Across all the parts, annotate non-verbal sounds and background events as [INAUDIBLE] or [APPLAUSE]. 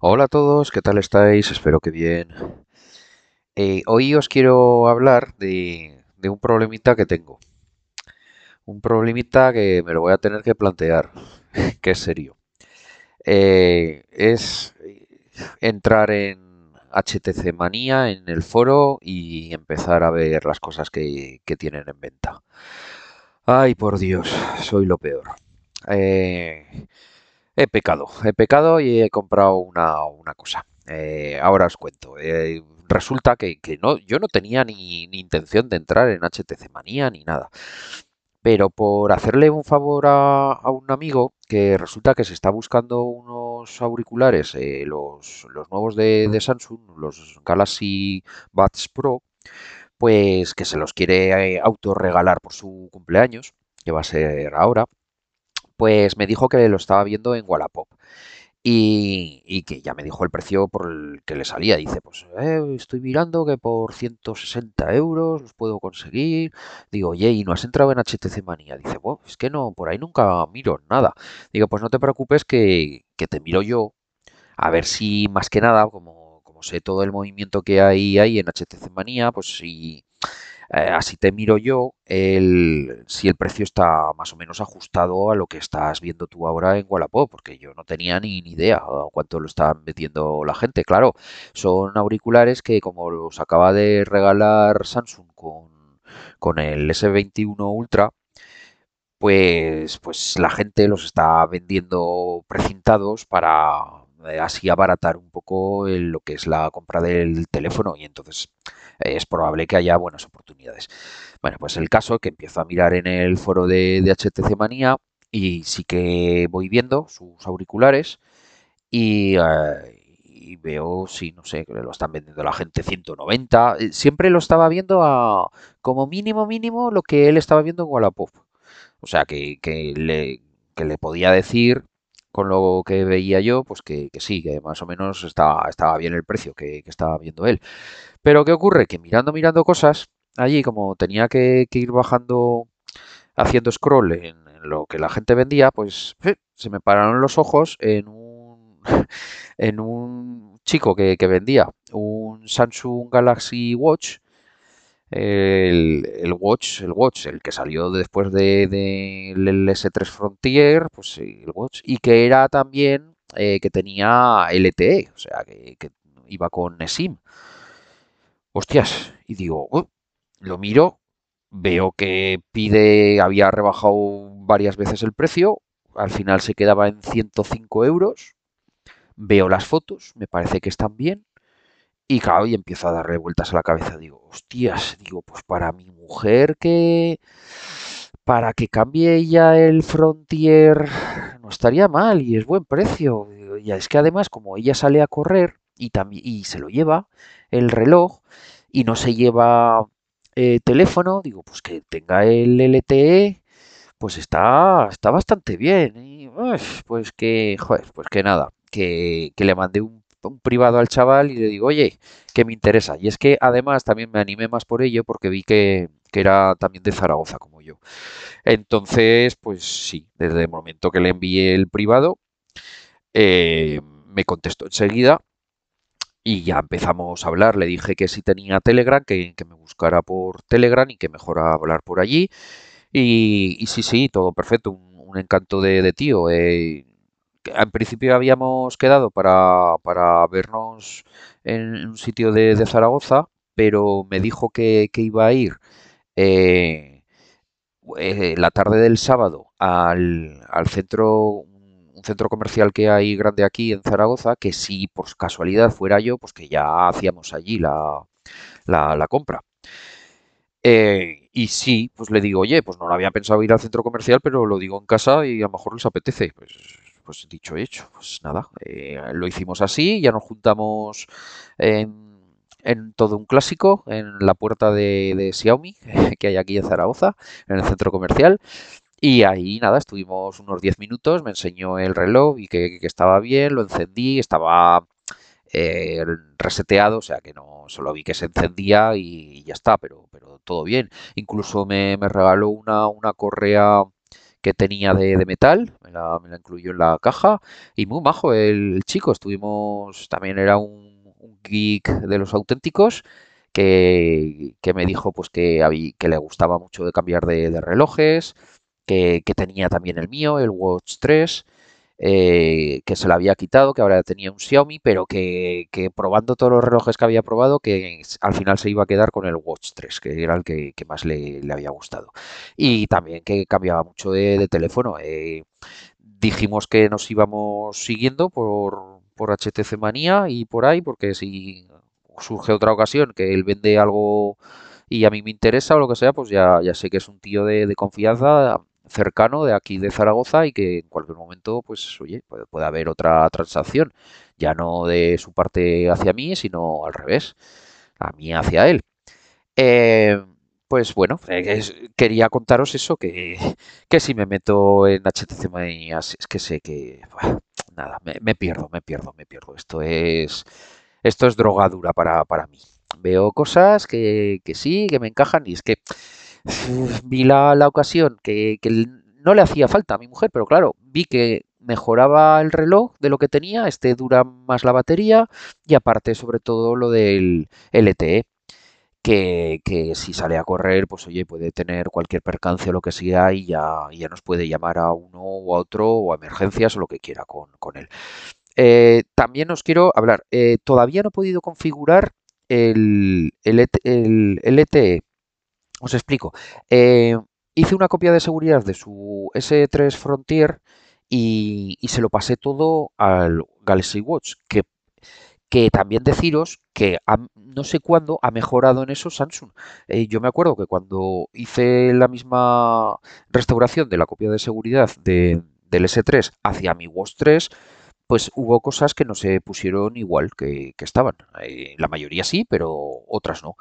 Hola a todos, ¿qué tal estáis? Espero que bien. Eh, hoy os quiero hablar de, de un problemita que tengo. Un problemita que me lo voy a tener que plantear, [LAUGHS] que es serio. Eh, es entrar en HTC Manía, en el foro, y empezar a ver las cosas que, que tienen en venta. Ay, por Dios, soy lo peor. Eh, He pecado, he pecado y he comprado una, una cosa. Eh, ahora os cuento. Eh, resulta que, que no, yo no tenía ni, ni intención de entrar en HTC Manía ni nada. Pero por hacerle un favor a, a un amigo que resulta que se está buscando unos auriculares, eh, los, los nuevos de, de Samsung, los Galaxy Buds Pro, pues que se los quiere autorregalar por su cumpleaños, que va a ser ahora pues me dijo que lo estaba viendo en Wallapop y, que ya me dijo el precio por el que le salía. Dice, pues eh, estoy mirando que por 160 euros los puedo conseguir. Digo, oye, ¿y no has entrado en HTC Manía? Dice, bueno, es que no, por ahí nunca miro nada. Digo, pues no te preocupes que, que te miro yo, a ver si más que nada, como, como sé todo el movimiento que hay en HTC Manía, pues si eh, así te miro yo el, si el precio está más o menos ajustado a lo que estás viendo tú ahora en Wallapop, porque yo no tenía ni, ni idea cuánto lo están vendiendo la gente. Claro, son auriculares que como los acaba de regalar Samsung con, con el S21 Ultra, pues, pues la gente los está vendiendo precintados para eh, así abaratar un poco lo que es la compra del teléfono y entonces es probable que haya buenas oportunidades. Bueno, pues el caso que empiezo a mirar en el foro de, HTC Manía y sí que voy viendo sus auriculares y, eh, veo, sí, no sé, lo están vendiendo la gente 190. Eh, Siempre lo estaba viendo a como mínimo mínimo lo que él estaba viendo en Wallapop. O sea, que, que le, que le podía decir con lo que veía yo, pues que, que sí, que más o menos estaba, estaba bien el precio que, estaba viendo él. Pero ¿qué ocurre? Que mirando, mirando cosas, allí como tenía que, ir bajando, haciendo scroll en, lo que la gente vendía, pues eh, se me pararon los ojos en un, [LAUGHS] en un chico que vendía un Samsung Galaxy Watch el, el Watch, el Watch, el que salió después de, de- del S3 Frontier, pues el Watch, y que era también eh, que tenía LTE, o sea, que, iba con eSIM. Hostias, y digo, "Oh", lo miro, veo que pide, había rebajado varias veces el precio, al final se quedaba en 105 euros, veo las fotos, me parece que están bien, y claro, y empiezo a darle vueltas a la cabeza. Digo, hostias, digo, pues para mi mujer que... Para que cambie ya el Frontier no estaría mal y es buen precio. Ya es que además como ella sale a correr y también y se lo lleva el reloj y no se lleva eh, teléfono, digo, pues que tenga el LTE, pues está, está bastante bien. Y, pues que, joder, pues que nada, que, que le mandé un, un privado al chaval y le digo, oye, que me interesa. Y es que además también me animé más por ello porque vi que, que era también de Zaragoza como yo. Entonces, pues sí, desde el momento que le envié el privado, eh, me contestó enseguida y ya empezamos a hablar. Le dije que si tenía Telegram, que, que me buscara por Telegram y que mejor hablar por allí. Y, sí, sí, todo perfecto, un, encanto de, tío. eh, en principio habíamos quedado para, vernos en un sitio de, Zaragoza, pero me dijo que, iba a ir eh, eh, la tarde del sábado al, al centro, un centro comercial que hay grande aquí en Zaragoza, que si por casualidad fuera yo, pues que ya hacíamos allí la, la, la compra. Eh, y sí, pues le digo, oye, pues no lo había pensado ir al centro comercial, pero lo digo en casa y a lo mejor les apetece. Pues, pues dicho hecho, pues nada, eh, lo hicimos así, ya nos juntamos en, en todo un clásico, en la puerta de, de Xiaomi, [LAUGHS] que hay aquí en Zaragoza, en el centro comercial. Y ahí nada, estuvimos unos 10 minutos, me enseñó el reloj y que, que estaba bien, lo encendí, estaba eh, reseteado, o sea que no solo vi que se encendía y, y ya está, pero, pero todo bien. Incluso me, me regaló una, una correa que tenía de, de metal, me la, me la incluyó en la caja. Y muy majo el chico, estuvimos, también era un, geek de los auténticos que, que me dijo pues que, habí- que le gustaba mucho de cambiar de, de relojes, que, que tenía también el mío, el Watch 3 eh, que se lo había quitado, que ahora tenía un Xiaomi, pero que, que probando todos los relojes que había probado, que al final se iba a quedar con el Watch 3, que era el que, más le, había gustado. Y también que cambiaba mucho de, teléfono. eh, dijimos que nos íbamos siguiendo por, por HTC Manía y por ahí, porque si surge otra ocasión que él vende algo y a mí me interesa o lo que sea, pues ya, ya sé que es un tío de confianza cercano de aquí de Zaragoza y que en cualquier momento, pues oye, puede, haber otra transacción, ya no de su parte hacia mí, sino al revés, a mí hacia él. Eh, pues bueno, eh, quería contaros eso, que, que si me meto en Manías, es que sé que, nada, me, me pierdo, me pierdo, me pierdo. Esto es, esto es drogadura para, para mí. Veo cosas que, que sí, que me encajan y es que vi la, la ocasión que, que no le hacía falta a mi mujer, pero claro, vi que mejoraba el reloj de lo que tenía, este dura más la batería y aparte sobre todo lo del LTE que, que si sale a correr, pues oye, puede tener cualquier percance o lo que sea y ya, ya nos puede llamar a uno o a otro o a emergencias o lo que quiera con, con él. Eh, también os quiero hablar, eh, todavía no he podido configurar el, el LTE. Os explico. Eh, hice una copia de seguridad de su S3 Frontier y, se lo pasé todo al Galaxy Watch, que que también deciros que no sé cuándo ha mejorado en eso Samsung. Eh, yo me acuerdo que cuando hice la misma restauración de la copia de seguridad de- del S3 hacia mi Watch 3, pues hubo cosas que no se pusieron igual que, que estaban. Eh, la mayoría sí, pero otras no.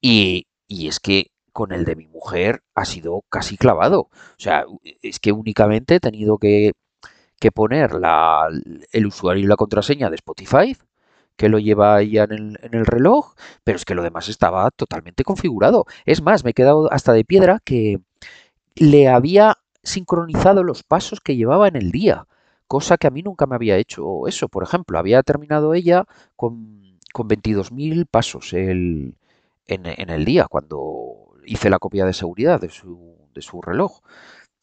Y, y es que con el de mi mujer ha sido casi clavado. O sea, es que únicamente he tenido que, que poner la- el usuario y la contraseña de Spotify que lo lleva ya en el, en el reloj, pero es que lo demás estaba totalmente configurado. Es más, me he quedado hasta de piedra que le había sincronizado los pasos que llevaba en el día, cosa que a mí nunca me había hecho eso. Por ejemplo, había terminado ella con, con 22.000 pasos el- en, en el día cuando hice la copia de seguridad de su, de su reloj.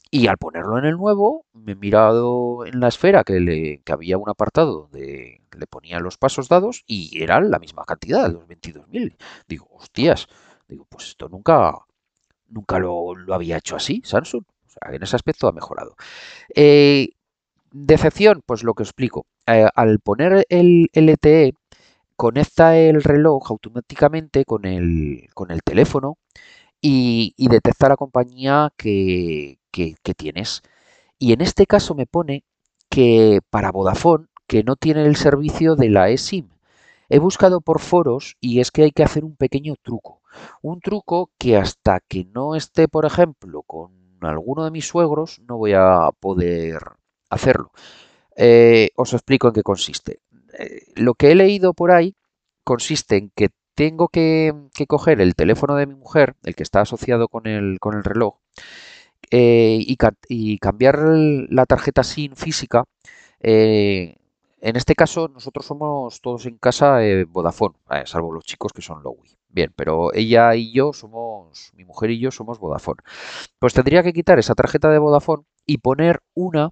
Y al ponerlo en el nuevo, me he mirado en la esfera que, le, que había un apartado donde le ponían los pasos dados y eran la misma cantidad, los 22.000. Digo, hostias, digo, pues esto nunca, nunca lo, lo había hecho así, Samsung. En ese aspecto ha mejorado. Eh, decepción, pues lo que explico. Eh, al poner el LTE, conecta el reloj automáticamente con el, con el teléfono y, y detecta la compañía que, que- tienes. Y en este caso me pone que para Vodafone, que no tiene el servicio de la eSIM. He buscado por foros y es que hay que hacer un pequeño truco. Un truco que hasta que no esté, por ejemplo, con alguno de mis suegros, no voy a poder hacerlo. Eh, os explico en qué consiste. Eh, lo que he leído por ahí consiste en que tengo que, coger el teléfono de mi mujer, el que está asociado con el, con el reloj, eh, y, ca- y cambiar la tarjeta SIM física. eh, en este caso, nosotros somos todos en casa eh, Vodafone, salvo los chicos que son Lowy. Bien, pero ella y yo somos, mi mujer y yo somos Vodafone. Pues tendría que quitar esa tarjeta de Vodafone y poner una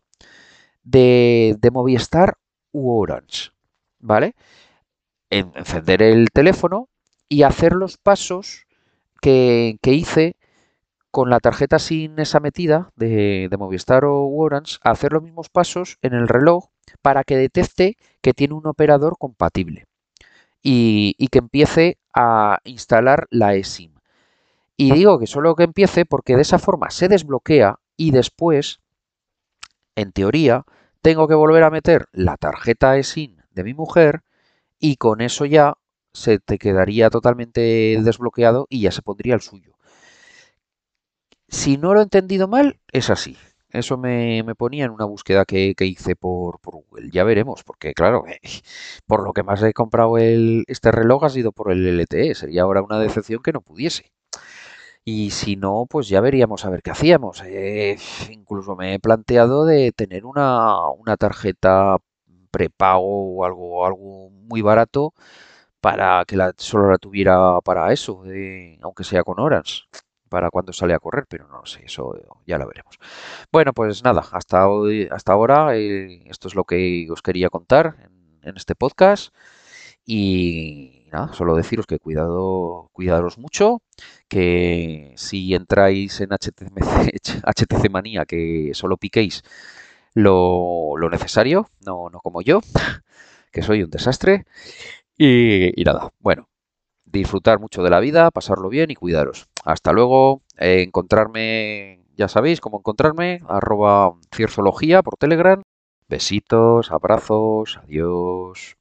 de, de Movistar u Orange, ¿vale? En- encender el teléfono y hacer los pasos que, que hice con la tarjeta sin esa metida de, de Movistar o Orange, hacer los mismos pasos en el reloj para que detecte que tiene un operador compatible y, y que empiece a instalar la eSIM. Y digo que solo que empiece porque de esa forma se desbloquea y después, en teoría, tengo que volver a meter la tarjeta eSIM de mi mujer y con eso ya se te quedaría totalmente desbloqueado y ya se pondría el suyo. Si no lo he entendido mal, es así. Eso me, me ponía en una búsqueda que, que hice por, por Google. Ya veremos, porque claro, [LAUGHS] por lo que más he comprado el, este reloj ha sido por el LTE. Sería ahora una decepción que no pudiese. Y si no, pues ya veríamos a ver qué hacíamos. Eh, incluso me he planteado de tener una, una tarjeta prepago o algo, algo muy barato para que la, solo la tuviera para eso, aunque sea con horas, para cuando sale a correr, pero no sé, eso ya lo veremos. Bueno, pues nada, hasta hoy, hasta ahora eh, esto es lo que os quería contar en, este podcast y nada, solo deciros que cuidado, cuidaros mucho, que si entráis en HTC, HTC [LAUGHS] Manía, que solo piquéis lo, lo necesario, no, no como yo, [LAUGHS] que soy un desastre. Y, nada, bueno, disfrutar mucho de la vida, pasarlo bien y cuidaros. Hasta luego, eh, encontrarme, ya sabéis cómo encontrarme, arroba cierzología por Telegram. Besitos, abrazos, adiós.